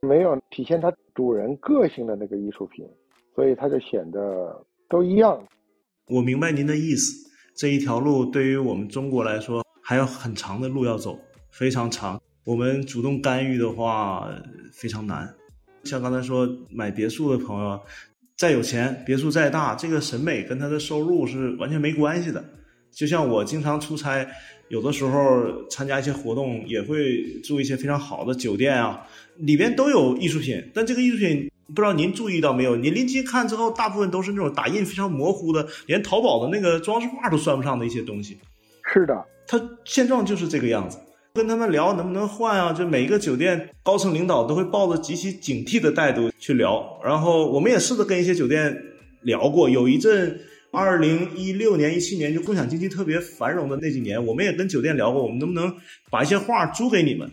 没有体现它主人个性的那个艺术品，所以它就显得都一样。我明白您的意思，这一条路对于我们中国来说还有很长的路要走，非常长。我们主动干预的话非常难，像刚才说买别墅的朋友，再有钱，别墅再大，这个审美跟他的收入是完全没关系的。就像我经常出差，有的时候参加一些活动，也会住一些非常好的酒店啊，里边都有艺术品。但这个艺术品不知道您注意到没有？你临近看之后，大部分都是那种打印非常模糊的，连淘宝的那个装饰画都算不上的一些东西。是的，它现状就是这个样子。跟他们聊能不能换啊？就每一个酒店高层领导都会抱着极其警惕的态度去聊。然后我们也试着跟一些酒店聊过。有一阵，二零一六年、一七年就共享经济特别繁荣的那几年，我们也跟酒店聊过，我们能不能把一些画租给你们？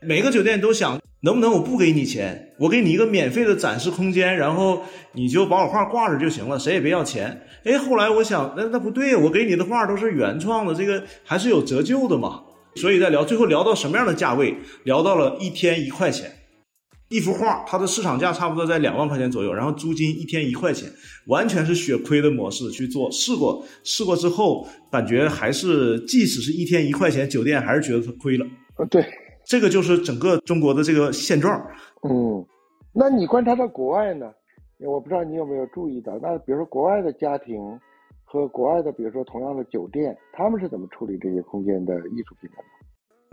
每个酒店都想能不能我不给你钱，我给你一个免费的展示空间，然后你就把我画挂着就行了，谁也别要钱。哎，后来我想，那那不对，我给你的画都是原创的，这个还是有折旧的嘛。所以在聊，最后聊到什么样的价位？聊到了一天一块钱，一幅画，它的市场价差不多在两万块钱左右，然后租金一天一块钱，完全是血亏的模式去做。试过，试过之后，感觉还是即使是一天一块钱，酒店还是觉得它亏了。呃，对。这个就是整个中国的这个现状。嗯，那你观察到国外呢？我不知道你有没有注意到，那比如说国外的家庭和国外的，比如说同样的酒店，他们是怎么处理这些空间的艺术品的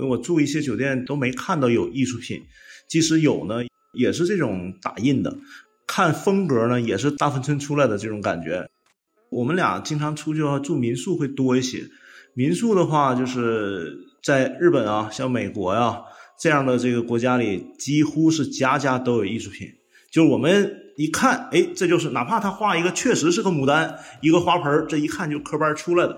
呢？我住一些酒店都没看到有艺术品，即使有呢，也是这种打印的。看风格呢，也是大芬村出来的这种感觉。我们俩经常出去的话，住民宿会多一些。民宿的话，就是在日本啊，像美国呀这样的这个国家里，几乎是家家都有艺术品。就是我们一看，哎，这就是哪怕他画一个确实是个牡丹，一个花盆这一看就科班出来的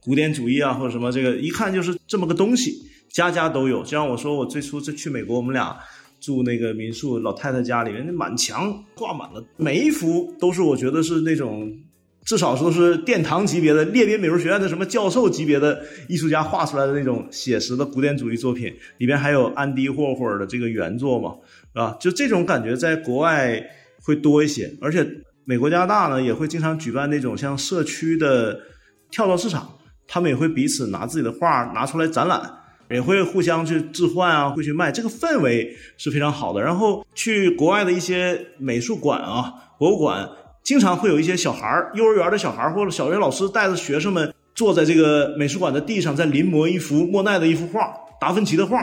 古典主义啊，或者什么，这个一看就是这么个东西，家家都有。就像我说，我最初这去美国，我们俩住那个民宿，老太太家里面那满墙挂满了，每一幅都是我觉得是那种。至少说是殿堂级别的列宾美术学院的什么教授级别的艺术家画出来的那种写实的古典主义作品，里边还有安迪霍霍尔的这个原作嘛，是吧？就这种感觉在国外会多一些，而且美国加拿大呢也会经常举办那种像社区的跳蚤市场，他们也会彼此拿自己的画拿出来展览，也会互相去置换啊，会去卖，这个氛围是非常好的。然后去国外的一些美术馆啊、博物馆。经常会有一些小孩儿，幼儿园的小孩儿或者小学老师带着学生们坐在这个美术馆的地上，在临摹一幅莫奈的一幅画，达芬奇的画，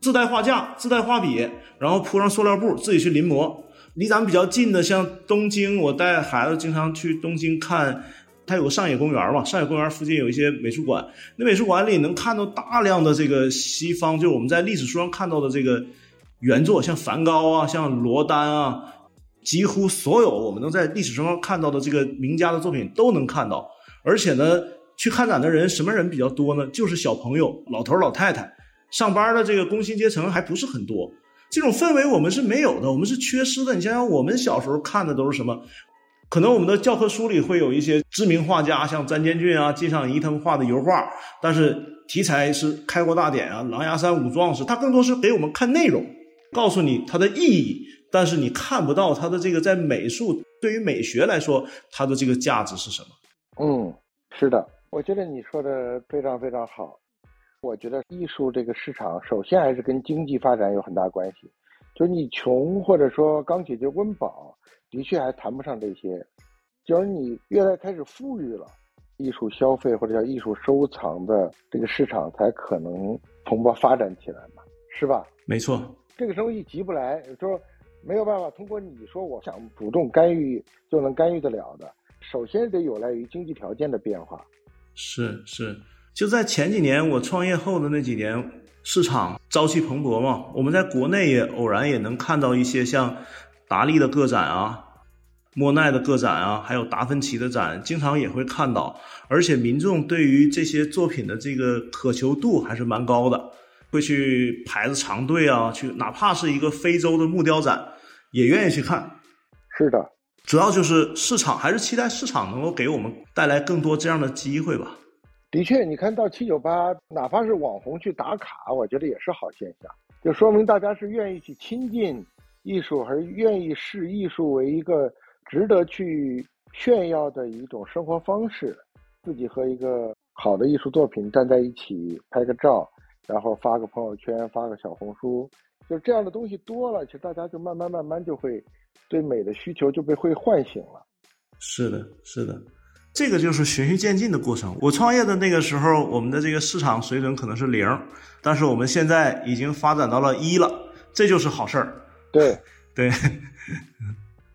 自带画架，自带画笔，然后铺上塑料布，自己去临摹。离咱们比较近的，像东京，我带孩子经常去东京看，它有个上野公园嘛，上野公园附近有一些美术馆，那美术馆里能看到大量的这个西方，就是我们在历史书上看到的这个原作，像梵高啊，像罗丹啊。几乎所有我们能在历史书上看到的这个名家的作品都能看到，而且呢，去看展的人什么人比较多呢？就是小朋友、老头老太太，上班的这个工薪阶层还不是很多。这种氛围我们是没有的，我们是缺失的。你想想，我们小时候看的都是什么？可能我们的教科书里会有一些知名画家，像詹建俊啊、金尚仪他们画的油画，但是题材是开国大典啊、狼牙山五壮士，他更多是给我们看内容，告诉你它的意义。但是你看不到它的这个在美术对于美学来说，它的这个价值是什么？嗯，是的，我觉得你说的非常非常好。我觉得艺术这个市场首先还是跟经济发展有很大关系。就是你穷或者说刚解决温饱，的确还谈不上这些。就是你越来开始富裕了，艺术消费或者叫艺术收藏的这个市场才可能蓬勃发展起来嘛，是吧？没错，这个生意急不来，说。没有办法通过你说我想主动干预就能干预得了的，首先得有赖于经济条件的变化。是是，就在前几年我创业后的那几年，市场朝气蓬勃嘛。我们在国内也偶然也能看到一些像达利的个展啊、莫奈的个展啊，还有达芬奇的展，经常也会看到。而且民众对于这些作品的这个渴求度还是蛮高的。会去排着长队啊，去哪怕是一个非洲的木雕展，也愿意去看。是的，主要就是市场还是期待市场能够给我们带来更多这样的机会吧。的确，你看到七九八，哪怕是网红去打卡，我觉得也是好现象，就说明大家是愿意去亲近艺术，还是愿意视艺术为一个值得去炫耀的一种生活方式。自己和一个好的艺术作品站在一起拍个照。然后发个朋友圈，发个小红书，就这样的东西多了，其实大家就慢慢慢慢就会对美的需求就被会唤醒了。是的，是的，这个就是循序渐进的过程。我创业的那个时候，我们的这个市场水准可能是零，但是我们现在已经发展到了一了，这就是好事儿。对对，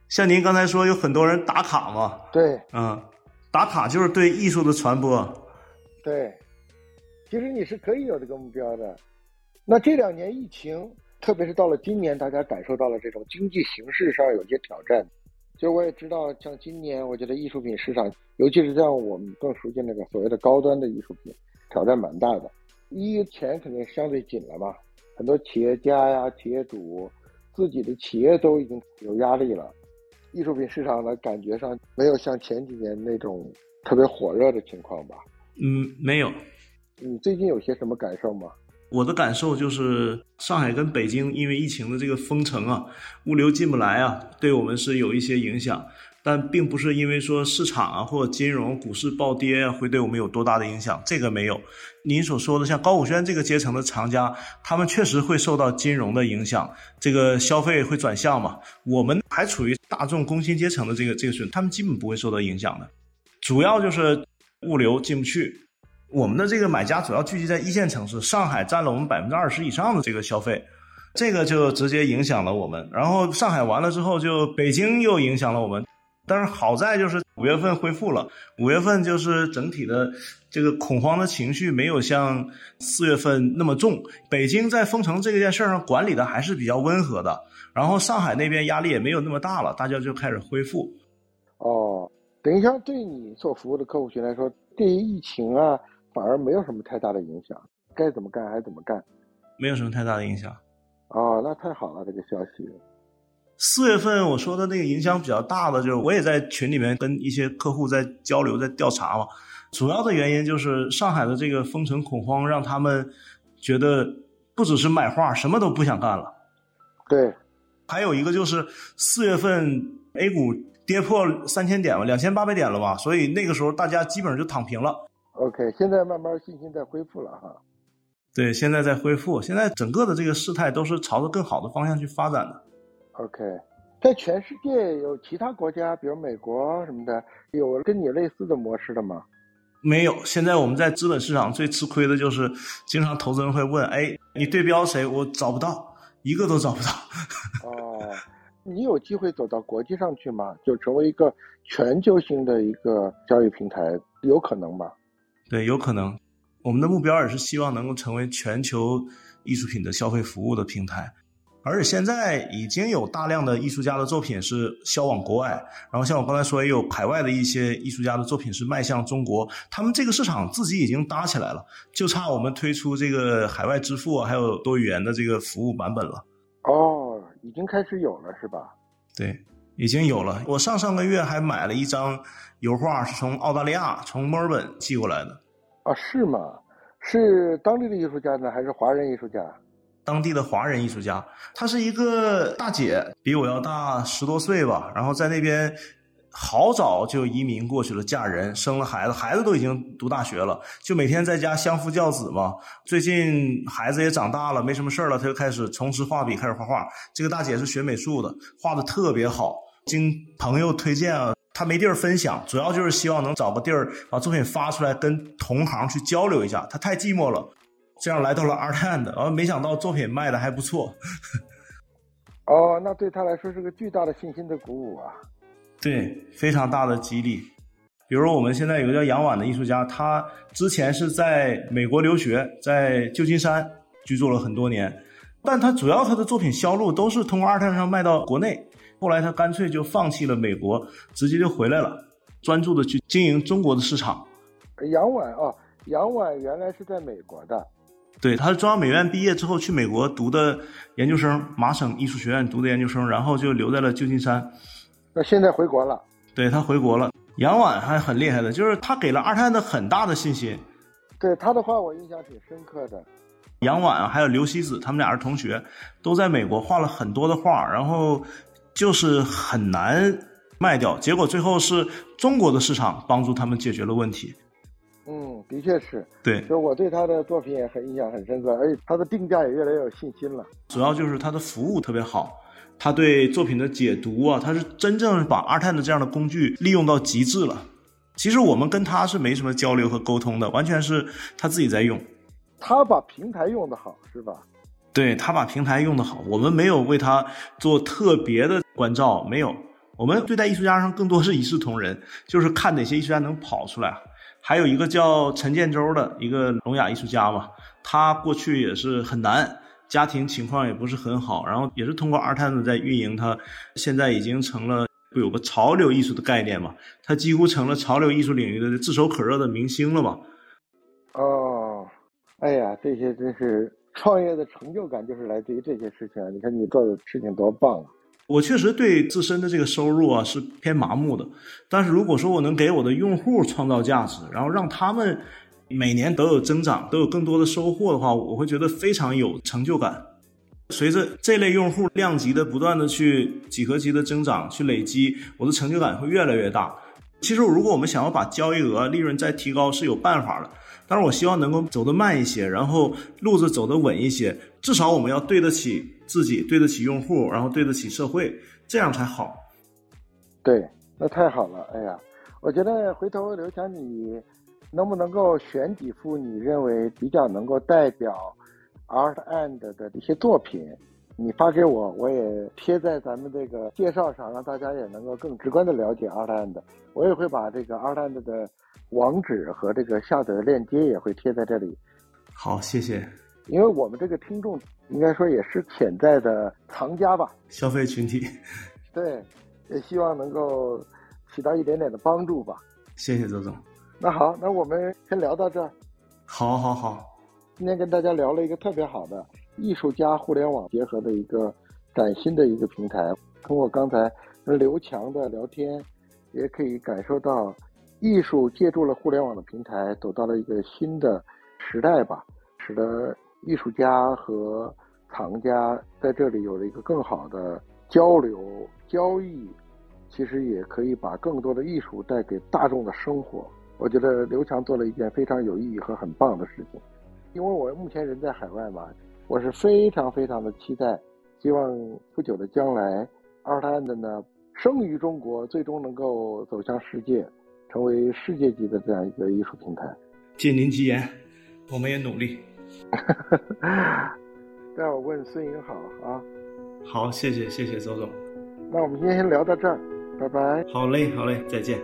像您刚才说，有很多人打卡嘛。对，嗯，打卡就是对艺术的传播。对。其实你是可以有这个目标的。那这两年疫情，特别是到了今年，大家感受到了这种经济形势上有些挑战。其实我也知道，像今年，我觉得艺术品市场，尤其是像我们更熟悉那个所谓的高端的艺术品，挑战蛮大的。一钱肯定相对紧了嘛，很多企业家呀、企业主自己的企业都已经有压力了。艺术品市场呢感觉上没有像前几年那种特别火热的情况吧？嗯，没有。你最近有些什么感受吗？我的感受就是，上海跟北京因为疫情的这个封城啊，物流进不来啊，对我们是有一些影响。但并不是因为说市场啊或金融股市暴跌啊会对我们有多大的影响，这个没有。您所说的像高古轩这个阶层的藏家，他们确实会受到金融的影响，这个消费会转向嘛。我们还处于大众工薪阶层的这个这个水平，他们基本不会受到影响的。主要就是物流进不去，我们的这个买家主要聚集在一线城市，上海占了我们百分之二十以上的这个消费，这个就直接影响了我们。然后上海完了之后，就北京又影响了我们。但是好在就是五月份恢复了，五月份就是整体的这个恐慌的情绪没有像四月份那么重。北京在封城这件事上管理的还是比较温和的，然后上海那边压力也没有那么大了，大家就开始恢复。哦，等一下对你所服务的客户群来说，对于疫情啊反而没有什么太大的影响，该怎么干还怎么干，没有什么太大的影响。哦，那太好了，这个消息。四月份我说的那个影响比较大的，就是我也在群里面跟一些客户在交流、在调查嘛。主要的原因就是上海的这个封城恐慌，让他们觉得不只是买画，什么都不想干了。对，还有一个就是四月份 A 股跌破三千点了，两千八百点了吧，所以那个时候大家基本上就躺平了。OK，现在慢慢信心在恢复了哈。对，现在在恢复，现在整个的这个事态都是朝着更好的方向去发展的。OK，在全世界有其他国家，比如美国什么的，有跟你类似的模式的吗？没有。现在我们在资本市场最吃亏的就是，经常投资人会问：“哎，你对标谁？”我找不到，一个都找不到。哦，你有机会走到国际上去吗？就成为一个全球性的一个交易平台，有可能吗？对，有可能。我们的目标也是希望能够成为全球艺术品的消费服务的平台。而且现在已经有大量的艺术家的作品是销往国外，然后像我刚才说，也有海外的一些艺术家的作品是迈向中国。他们这个市场自己已经搭起来了，就差我们推出这个海外支付啊，还有多语言的这个服务版本了。哦，已经开始有了是吧？对，已经有了。我上上个月还买了一张油画，是从澳大利亚从墨尔本寄过来的。啊，是吗？是当地的艺术家呢，还是华人艺术家？当地的华人艺术家，她是一个大姐，比我要大十多岁吧。然后在那边好早就移民过去了，嫁人生了孩子，孩子都已经读大学了，就每天在家相夫教子嘛。最近孩子也长大了，没什么事了，她就开始重拾画笔，开始画画。这个大姐是学美术的，画的特别好。经朋友推荐啊，他没地儿分享，主要就是希望能找个地儿把作品发出来，跟同行去交流一下。他太寂寞了。这样来到了 Art and，然后没想到作品卖的还不错。哦，那对他来说是个巨大的信心的鼓舞啊！对，非常大的激励。比如我们现在有个叫杨婉的艺术家，他之前是在美国留学，在旧金山居住了很多年，但他主要他的作品销路都是通过 Art and 上卖到国内。后来他干脆就放弃了美国，直接就回来了，专注的去经营中国的市场。杨婉啊，杨婉原来是在美国的。对，他是中央美院毕业之后去美国读的研究生，麻省艺术学院读的研究生，然后就留在了旧金山。那现在回国了？对他回国了。杨婉还很厉害的，就是他给了二探的很大的信心。对他的话，我印象挺深刻的。杨婉还有刘希子，他们俩是同学，都在美国画了很多的画，然后就是很难卖掉，结果最后是中国的市场帮助他们解决了问题。嗯，的确是，对，就我对他的作品也很印象很深刻，而且他的定价也越来越有信心了。主要就是他的服务特别好，他对作品的解读啊，他是真正把二探的这样的工具利用到极致了。其实我们跟他是没什么交流和沟通的，完全是他自己在用。他把平台用的好，是吧？对他把平台用的好，我们没有为他做特别的关照，没有。我们对待艺术家上更多是一视同仁，就是看哪些艺术家能跑出来。还有一个叫陈建州的一个聋哑艺术家嘛，他过去也是很难，家庭情况也不是很好，然后也是通过二探子在运营，他现在已经成了不有个潮流艺术的概念嘛，他几乎成了潮流艺术领域的炙手可热的明星了嘛。哦，哎呀，这些真是创业的成就感就是来自于这些事情啊。你看你做的事情多棒啊！我确实对自身的这个收入啊是偏麻木的，但是如果说我能给我的用户创造价值，然后让他们每年都有增长，都有更多的收获的话，我会觉得非常有成就感。随着这类用户量级的不断的去几何级的增长，去累积，我的成就感会越来越大。其实，如果我们想要把交易额、利润再提高，是有办法的。但是我希望能够走得慢一些，然后路子走得稳一些，至少我们要对得起自己，对得起用户，然后对得起社会，这样才好。对，那太好了。哎呀，我觉得回头刘强，你能不能够选几幅你认为比较能够代表 Art and 的一些作品？你发给我，我也贴在咱们这个介绍上，让大家也能够更直观的了解 Artland。我也会把这个 Artland 的网址和这个下载的链接也会贴在这里。好，谢谢。因为我们这个听众应该说也是潜在的藏家吧，消费群体。对，也希望能够起到一点点的帮助吧。谢谢周总。那好，那我们先聊到这儿。好，好，好。今天跟大家聊了一个特别好的。艺术家互联网结合的一个崭新的一个平台。通过刚才跟刘强的聊天，也可以感受到艺术借助了互联网的平台，走到了一个新的时代吧，使得艺术家和藏家在这里有了一个更好的交流交易。其实也可以把更多的艺术带给大众的生活。我觉得刘强做了一件非常有意义和很棒的事情。因为我目前人在海外嘛。我是非常非常的期待，希望不久的将来，Artland 呢生于中国，最终能够走向世界，成为世界级的这样一个艺术平台。借您吉言，我们也努力。待会问孙颖好啊。好，谢谢谢谢周总。那我们今天先聊到这儿，拜拜。好嘞好嘞，再见。